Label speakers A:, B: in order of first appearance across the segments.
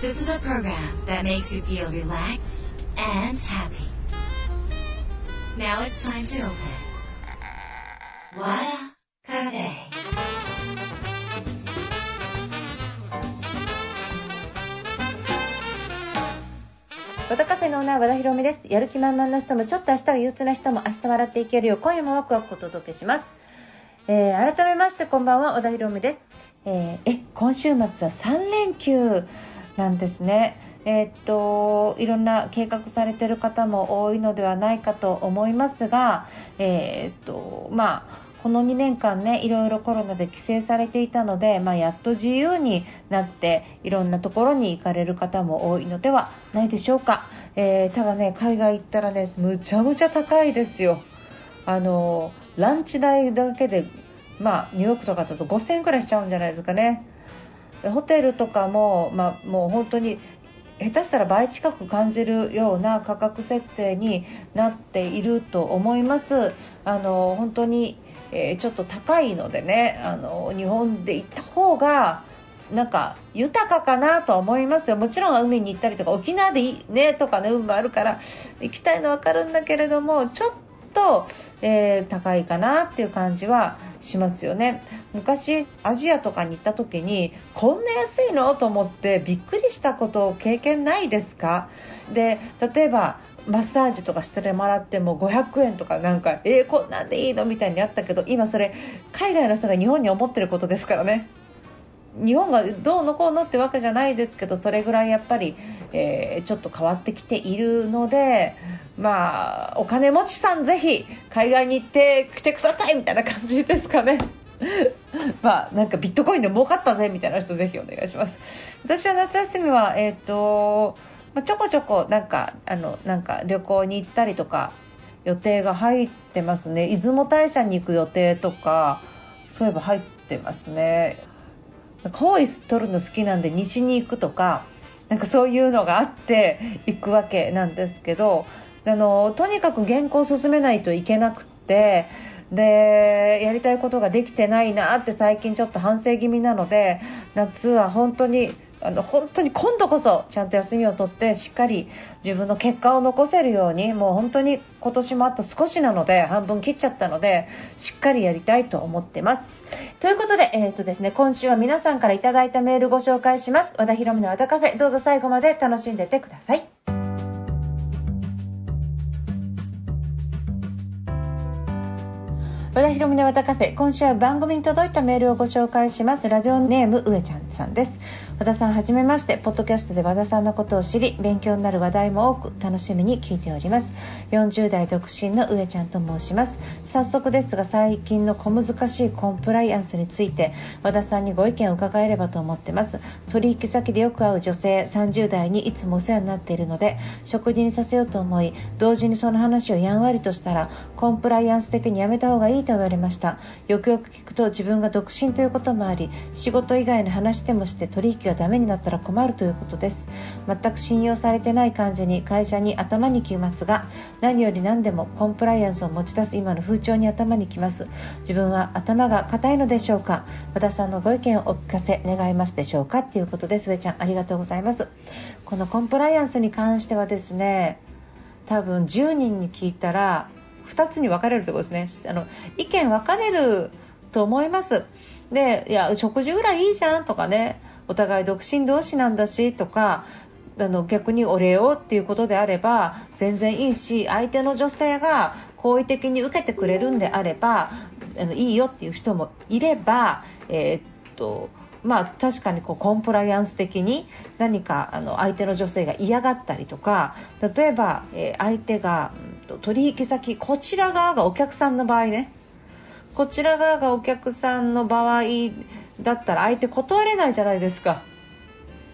A: This is a program that makes you feel relaxed and happy. Now it's time to open. Wada Cafe.
B: 和田カフェのオーナー和田博美ですやる気満々の人もちょっと明日が憂鬱な人も明日笑っていけるよう今夜もワクワクお届けします、えー改めましてこんばんは和田博美です、えーえ今週末は3連休なんですね。えーっといろんな計画されてる方も多いのではないかと思いますがえーっとまあこの2年間ねいろいろコロナで規制されていたので、まあ、やっと自由になっていろんなところに行かれる方も多いのではないでしょうか、えーただね海外行ったらねむちゃむちゃ高いですよ。あのランチ代だけでまあニューヨークとかだと5000円くらいしちゃうんじゃないですかね。ホテルとかも、まあ、もう本当に下手したら倍近く感じるような価格設定になっていると思います。あの本当に、えーちょっと高いのでねあの日本で行った方がなんか豊かかなと思いますよ、もちろん海に行ったりとか沖縄でいいねとかね運もあるから行きたいの分かるんだけれどもちょっと、えー高いかなっていう感じはしますよね。昔アジアとかに行った時にこんな安いの？と思ってびっくりしたこと経験ないですか？で例えばマッサージとかしてもらっても500円とかなんかえー、こんなんでいいの？みたいにあったけど今それ海外の人が日本に思ってることですからね。日本がどうのこうのってわけじゃないですけどそれぐらいやっぱり、えーちょっと変わってきているのでまあお金持ちさんぜひ海外に行ってきてくださいみたいな感じですかね。まあなんかビットコインで儲かったぜみたいな人ぜひお願いします。私は夏休みはえっ、とまあちょこちょこなんかあのなんか旅行に行ったりとか予定が入ってますね。出雲大社に行く予定とかそういえば入ってますね。ホイス取るの好きなんで西に行くとかなんかそういうのがあって行くわけなんですけどあのとにかく原稿を進めないといけなくってでやりたいことができてないなって最近ちょっと反省気味なので夏は本当にあの本当に今度こそちゃんと休みを取ってしっかり自分の結果を残せるようにもう本当に今年もあと少しなので半分切っちゃったのでしっかりやりたいと思ってます。ということで,、えーとですね、今週は皆さんからいただいたメールご紹介します。和田博美の和田カフェどうぞ最後まで楽しんでてください。和田博美の和田カフェ今週は番組に届いたメールをご紹介します。ラジオネーム上ちゃんさんです。和田さんはじめまして。ポッドキャストで和田さんのことを知り勉強になる話題も多く楽しみに聞いております。40代独身の上ちゃんと申します。早速ですが最近の小難しいコンプライアンスについて和田さんにご意見を伺えればと思ってます。取引先でよく会う女性30代にいつもお世話になっているので食事にさせようと思い同時にその話をやんわりとしたらコンプライアンス的にやめた方がいいと言われました。よくよく聞くと自分が独身ということもあり仕事以外の話でもして取引がダメになったら困るということです。全く信用されてない感じに会社に頭にきますが何より何でもコンプライアンスを持ち出す今の風潮に頭にきます。自分は頭が固いのでしょうか？和田さんのご意見をお聞かせ願えますでしょうか？ということです。上ちゃんありがとうございます。このコンプライアンスに関してはですね多分10人に聞いたら2つに分かれるところですね。あの意見分かれると思います。でいや食事ぐらいいいじゃんとかねお互い独身同士なんだしとかあの逆にお礼をっていうことであれば全然いいし相手の女性が好意的に受けてくれるんであればあのいいよっていう人もいれば、えーっとまあ、確かにこうコンプライアンス的に何かあの相手の女性が嫌がったりとか例えば、えー相手が、うんと取引先こちら側がお客さんの場合ねこちら側がお客さんの場合だったら相手断れないじゃないですか。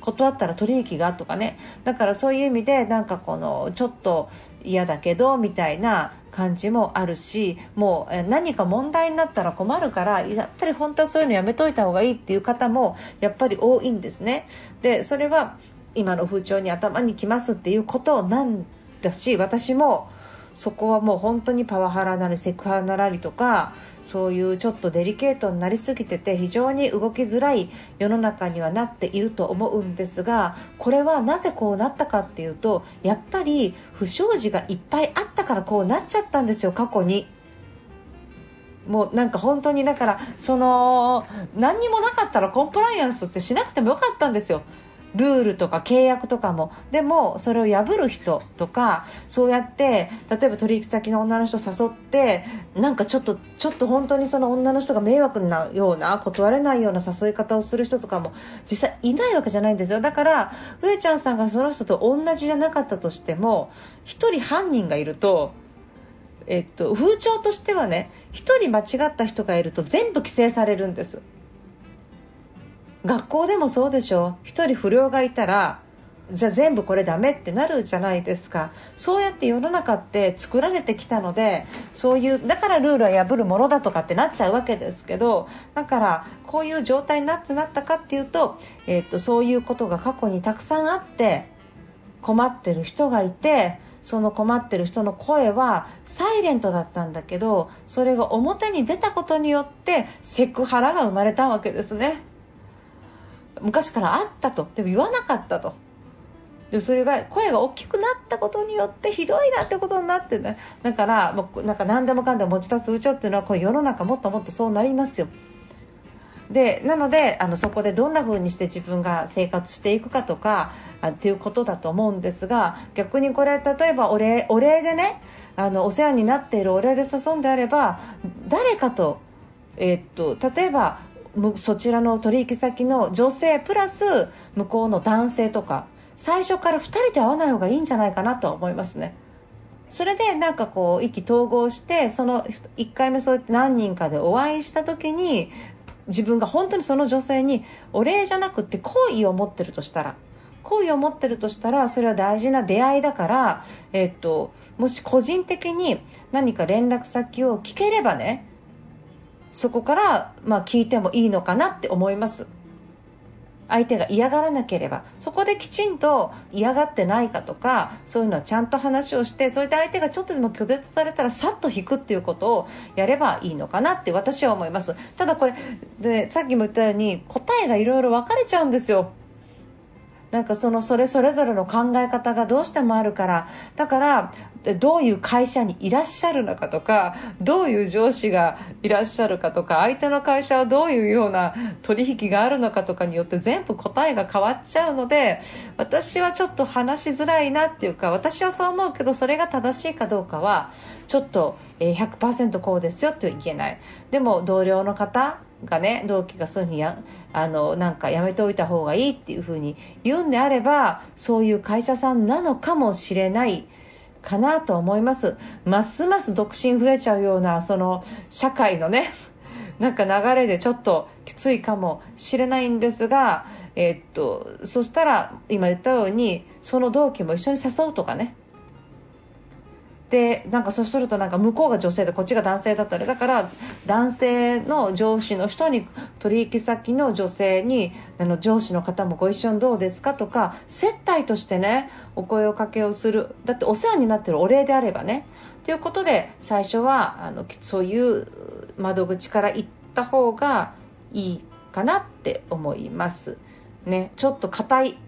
B: 断ったら取引がとかねだからそういう意味でなんかこのちょっと嫌だけどみたいな感じもあるしもう何か問題になったら困るからやっぱり本当はそういうのやめといた方がいいっていう方もやっぱり多いんですねでそれは今の風潮に頭にきますっていうことなんだし私もそこはもう本当にパワハラなりセクハラなりとかそういうちょっとデリケートになりすぎてて非常に動きづらい世の中にはなっていると思うんですがこれはなぜこうなったかっていうとやっぱり不祥事がいっぱいあったからこうなっちゃったんですよ過去に。もうなんか本当にだからその何にもなかったらコンプライアンスってしなくてもよかったんですよ。ルールとか契約とかもでもそれを破る人とかそうやって例えば取引先の女の人を誘ってなんかちょっとちょっと本当にその女の人が迷惑なような断れないような誘い方をする人とかも実際いないわけじゃないんですよ。だから上ちゃんさんがその人と同じじゃなかったとしても1人犯人がいるとえっと、風潮としてはね1人間違った人がいると全部規制されるんです。学校でもそうでしょ1人不良がいたらじゃあ全部これダメってなるじゃないですかそうやって世の中って作られてきたのでそういうだからルールは破るものだとかってなっちゃうわけですけどだからこういう状態になってなったかっていうと,、えー、っとそういうことが過去にたくさんあって困ってる人がいてその困ってる人の声はサイレントだったんだけどそれが表に出たことによってセクハラが生まれたわけですね。昔からあったと。でも言わなかったと。でそれが声が大きくなったことによってひどいなってことになってね。だからもうなんか何でもかんでも持ち出す風潮っていうのはこう世の中もっともっとそうなりますよ。でなのであのそこでどんな風にして自分が生活していくかとかあっていうことだと思うんですが逆にこれ例えばお礼お礼でねあのお世話になっているお礼で誘うんであれば誰かと,、えー、っと例えばそちらの取引先の女性プラス向こうの男性とか最初から2人で会わない方がいいんじゃないかなと思いますね。それでなんかこう意気投合してその1回目そうやって何人かでお会いした時に自分が本当にその女性にお礼じゃなくて好意を持ってるとしたら好意を持ってるとしたらそれは大事な出会いだから、えっと、もし個人的に何か連絡先を聞ければねそこから、まあ、聞いてもいいのかなって思います。相手が嫌がらなければ。そこできちんと嫌がってないかとかそういうのはちゃんと話をしてそれで相手がちょっとでも拒絶されたらさっと引くっていうことをやればいいのかなって私は思います。ただこれでさっきも言ったように答えがいろいろ分かれちゃうんですよ。なんかそのそれそれぞれの考え方がどうしてもあるからだからどういう会社にいらっしゃるのかとかどういう上司がいらっしゃるかとか相手の会社はどういうような取引があるのかとかによって全部答えが変わっちゃうので私はちょっと話しづらいなっていうか私はそう思うけどそれが正しいかどうかはちょっと100%こうですよって言えない。でも同僚の方がね同期がそういうふうにやあのなんかやめておいた方がいいっていうふうに言うんであればそういう会社さんなのかもしれないかなと思います。ますます独身増えちゃうようなその社会のねなんか流れでちょっときついかもしれないんですが、えー、っとそしたら今言ったようにその同期も一緒に誘うとかね。でなんかそうするとなんか向こうが女性でこっちが男性だったらだから男性の上司の人に取引先の女性にあの上司の方もご一緒にどうですかとか接待としてねお声をかけをするだってお世話になってるお礼であればねということで最初はあのそういう窓口から行った方がいいかなって思います。ね、ちょっと硬い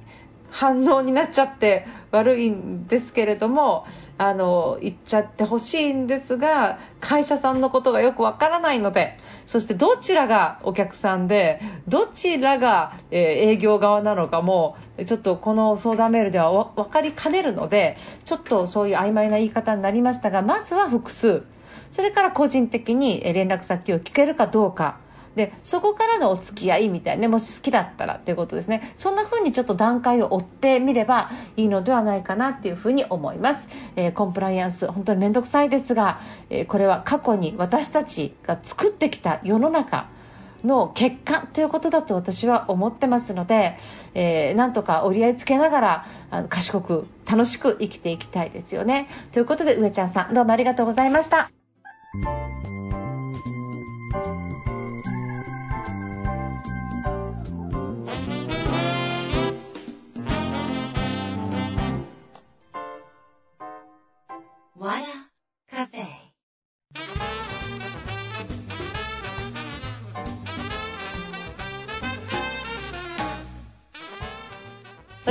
B: 反応になっちゃって悪いんですけれどもあの言っちゃってほしいんですが会社さんのことがよくわからないのでそしてどちらがお客さんでどちらが、え、営業側なのかもちょっとこの相談メールでは分かりかねるのでちょっとそういう曖昧な言い方になりましたがまずは複数それから個人的に連絡先を聞けるかどうか。でそこからのお付き合いみたいなねもし好きだったらっていうことですねそんな風にちょっと段階を追ってみればいいのではないかなっていう風に思います、えー、コンプライアンス本当に面倒くさいですが、えー、これは過去に私たちが作ってきた世の中の結果ということだと私は思ってますので、えー、なんとか折り合いつけながらあの賢く楽しく生きていきたいですよね。ということで上ちゃんさんどうもありがとうございました。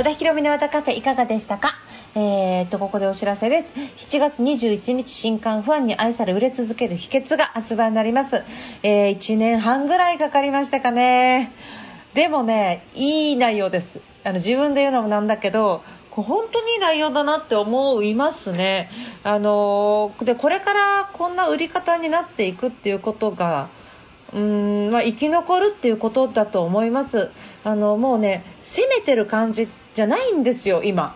B: 和田博美の和田カフェいかがでしたか？えー、っと、ここでお知らせです。7月21日新刊ファンに愛され売れ続ける秘訣が発売になります。えー、1年半ぐらいかかりましたかね。でもね、いい内容です。あの自分で言うのもなんだけど、本当にいい内容だなって思いますね。あのでこれからこんな売り方になっていくっていうことがうん、まあ、生き残るっていうことだと思いますあのもうね攻めてる感じじゃないんですよ今。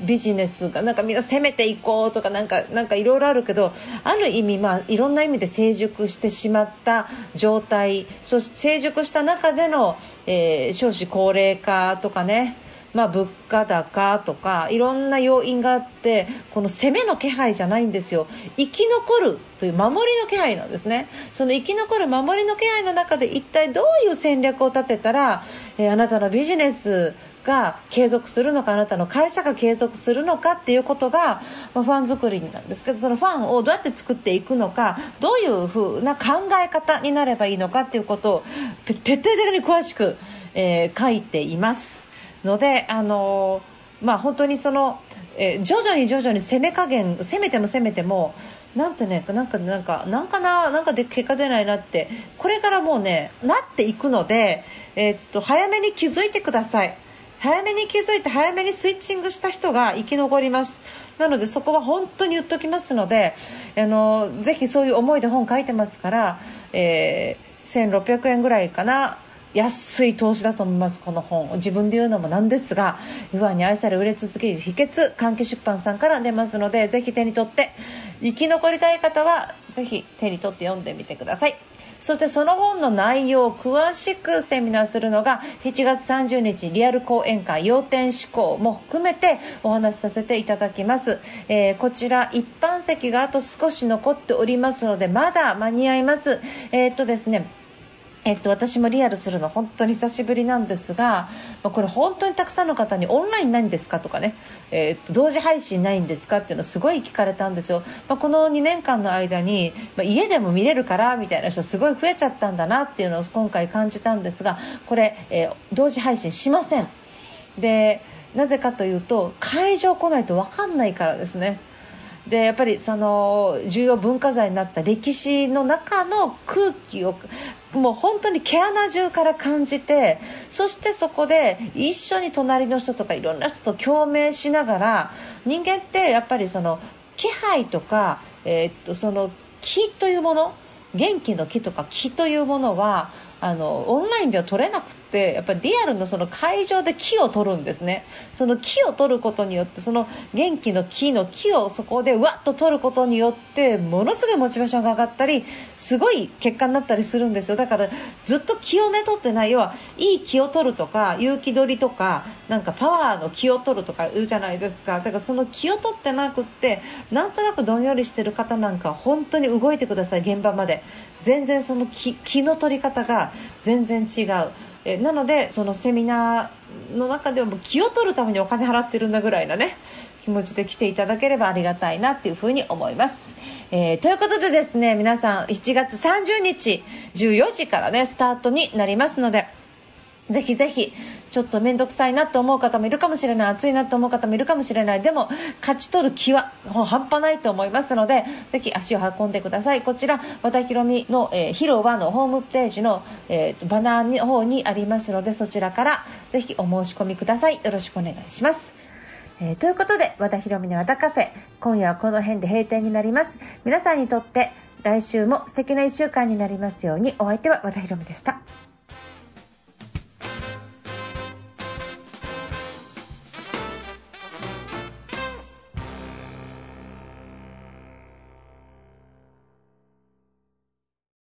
B: ビジネスが。なんかみんな攻めていこうとかなんかなんかいろいろあるけどある意味、まあ、いろんな意味で成熟してしまった状態。そして成熟した中での、えー、少子高齢化とかね。まあ、物価高とかいろんな要因があってこの攻めの気配じゃないんですよ生き残るという守りの気配なんですねその生き残る守りの気配の中で一体どういう戦略を立てたら、えー、あなたのビジネスが継続するのかあなたの会社が継続するのかっていうことが、まあ、ファン作りなんですけどそのファンをどうやって作っていくのかどういう風な考え方になればいいのかっていうことを徹底的に詳しく、えー、書いています。ので、あのまあ、本当にその、えー、徐々に徐々に攻め加減攻めても攻めてもなんてねなんかなんかなんかななんかで結果出ないなってこれからもうねなっていくので、えー、っと早めに気づいてください。早めに気づいて早めにスイッチングした人が生き残りますなのでそこは本当に言っておきますのであのぜひそういう思いで本書いてますから、えー、1600円ぐらいかな安い投資だと思いますこの本。自分で言うのもなんですがファンに愛され売れ続ける秘訣関係出版さんから出ますのでぜひ手に取って生き残りたい方はぜひ手に取って読んでみてください。そしてその本の内容を詳しくセミナーするのが7月30日リアル講演会要点思考も含めてお話しさせていただきます、えー、こちら一般席があと少し残っておりますのでまだ間に合います。えー、っとですねえっと、私もリアルするの本当に久しぶりなんですが、まあ、これ本当にたくさんの方にオンラインないんですかとかね、えー、っと同時配信ないんですかっていうのすごい聞かれたんですよ、まあ、この2年間の間に、まあ、家でも見れるからみたいな人すごい増えちゃったんだなっていうのを今回感じたんですがこれ、えー、同時配信しません。でなぜかというと会場来ないと分かんないからですね。でやっぱりその重要文化財になった歴史の中の空気をもう本当に毛穴中から感じてそしてそこで一緒に隣の人とかいろんな人と共鳴しながら人間ってやっぱりその気配とか、えー、っとその気というもの元気の木とか木というものはあのオンラインでは取れなくてやっぱりリアルのその会場で木を取るんですね。その木を取ることによってその元気の木の木をそこでわっと取ることによってものすごいモチベーションが上がったりすごい結果になったりするんですよ。だからずっと気をね取ってない要はいい気を取るとか勇気取りとかなんかパワーの気を取るとか言うじゃないですか。だからその気を取ってなくってなんとなくどんよりしてる方なんか本当に動いてください現場まで。全然その気気の取り方が全然違う。えなのでそのセミナーの中でも気を取るためにお金払ってるんだぐらいなね気持ちで来ていただければありがたいなっていうふうに思います。えー、ということでですね皆さん7月30日14時からねスタートになりますのでぜひぜひちょっと面倒くさいなと思う方もいるかもしれない暑いなと思う方もいるかもしれない。でも勝ち取る気は半端ないと思いますのでぜひ足を運んでください。こちら和田博美の、えー、広場のホームページの、えー、バナーの方にありますのでそちらからぜひお申し込みください。よろしくお願いします。えー、ということで和田博美の和田カフェ。今夜はこの辺で閉店になります。皆さんにとって来週も素敵な1週間になりますように。お相手は和田博美でした。